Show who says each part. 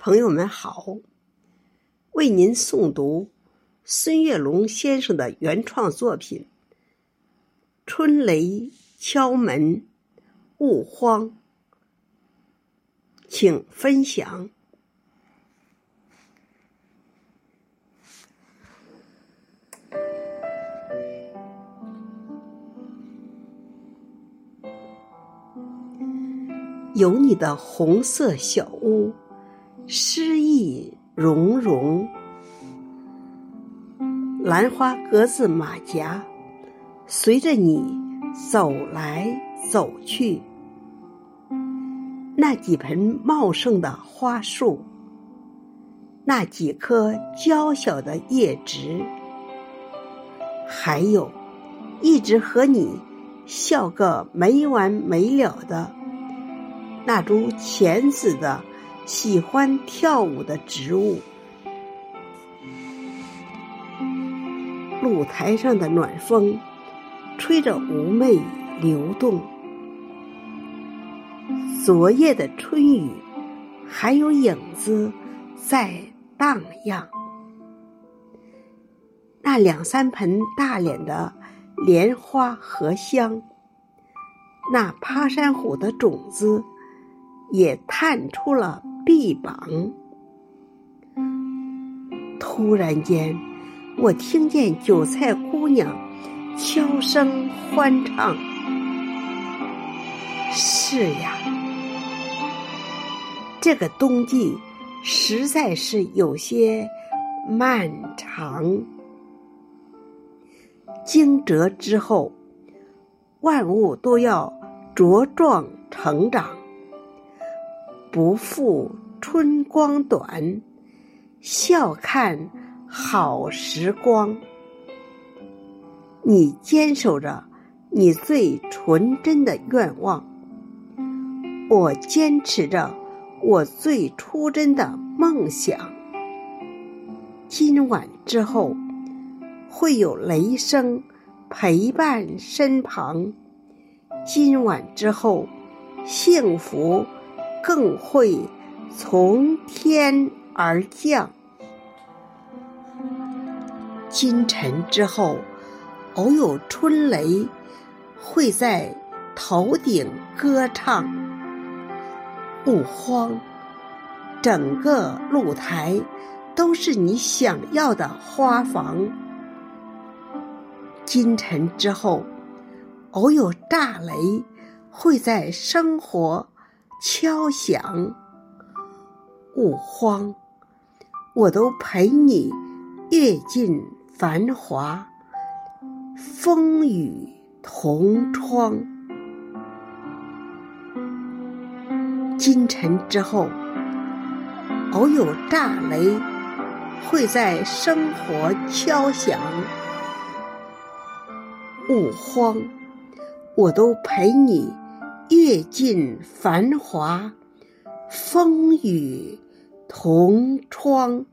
Speaker 1: 朋友们好，为您诵读孙月龙先生的原创作品《春雷敲门勿慌》，请分享。有你的红色小屋，诗意融融。兰花格子马甲，随着你走来走去。那几盆茂盛的花树，那几棵娇小的叶植，还有一直和你笑个没完没了的。那株浅紫的、喜欢跳舞的植物，露台上的暖风，吹着妩媚流动。昨夜的春雨，还有影子在荡漾。那两三盆大脸的莲花荷香，那爬山虎的种子。也探出了臂膀。突然间，我听见韭菜姑娘悄声欢唱：“是呀，这个冬季实在是有些漫长。惊蛰之后，万物都要茁壮成长。”不负春光短，笑看好时光。你坚守着你最纯真的愿望，我坚持着我最初真的梦想。今晚之后，会有雷声陪伴身旁。今晚之后，幸福。更会从天而降。今晨之后，偶有春雷会在头顶歌唱。不慌，整个露台都是你想要的花房。今晨之后，偶有炸雷会在生活。敲响，勿慌，我都陪你阅尽繁华，风雨同窗。今晨之后，偶有炸雷会在生活敲响，勿慌，我都陪你。阅尽繁华，风雨同窗。